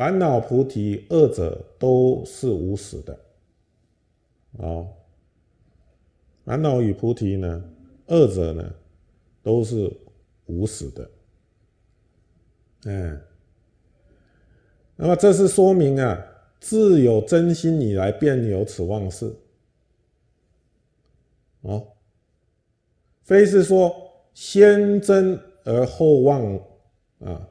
烦恼、菩提二者都是无始的。哦，烦恼与菩提呢，二者呢都是无始的。嗯，那么这是说明啊，自有真心以来，便有此妄事。哦，非是说先真而后妄啊，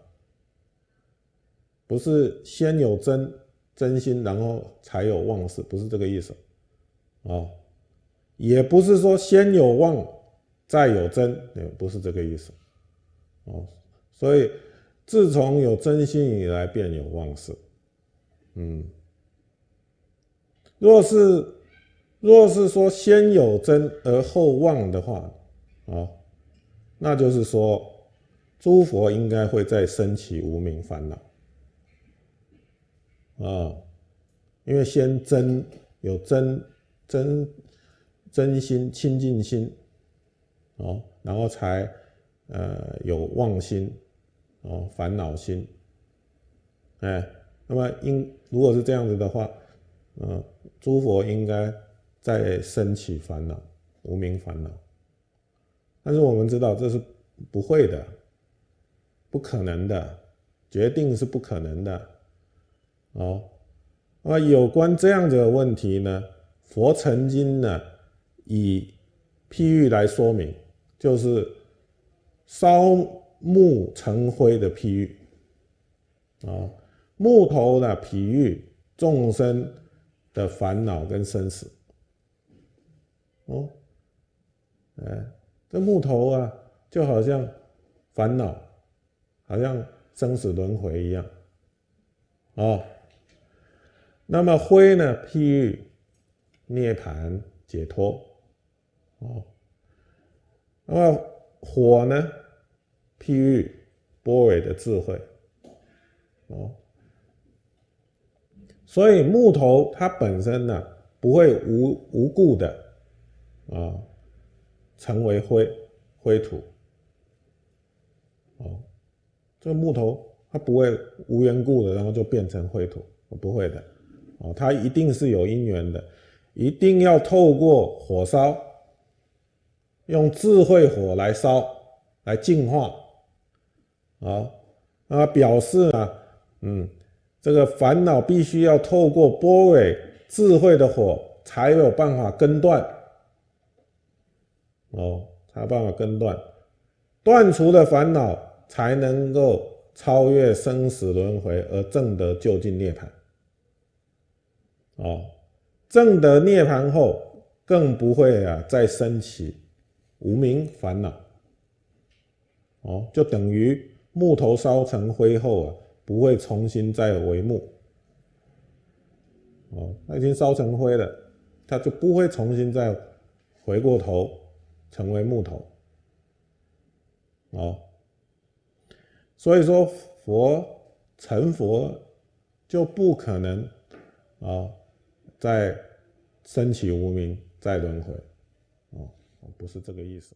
不是先有真真心，然后才有妄事，不是这个意思。哦，也不是说先有妄再有真，也不是这个意思。哦，所以自从有真心以来，便有妄事。嗯，若是若是说先有真而后妄的话，啊，那就是说诸佛应该会再升起无名烦恼。啊，因为先真有真。真真心清净心，哦，然后才呃有妄心，哦，烦恼心，哎，那么应如果是这样子的话，嗯，诸佛应该再升起烦恼，无名烦恼。但是我们知道这是不会的，不可能的，决定是不可能的，哦，那么有关这样子的问题呢？佛曾经呢，以譬喻来说明，就是烧木成灰的譬喻啊，木头呢，譬喻众生的烦恼跟生死。哦，哎，这木头啊，就好像烦恼，好像生死轮回一样。哦，那么灰呢，譬喻。涅盘解脱，哦，那么火呢？譬喻波尾的智慧，哦，所以木头它本身呢不会无无故的啊成为灰灰土，哦，这个木头它不会无缘故的然后就变成灰土，不会的，哦，它一定是有因缘的。一定要透过火烧，用智慧火来烧，来净化，啊，啊，表示呢，嗯，这个烦恼必须要透过波尾智慧的火，才有办法根断，哦，才有办法根断，断除了烦恼，才能够超越生死轮回而证得究竟涅槃，哦。正得涅盘后，更不会啊再升起无名烦恼。哦，就等于木头烧成灰后啊，不会重新再为木。哦，它已经烧成灰了，它就不会重新再回过头成为木头。哦，所以说佛成佛就不可能啊。在升起无名，再轮回，哦，不是这个意思。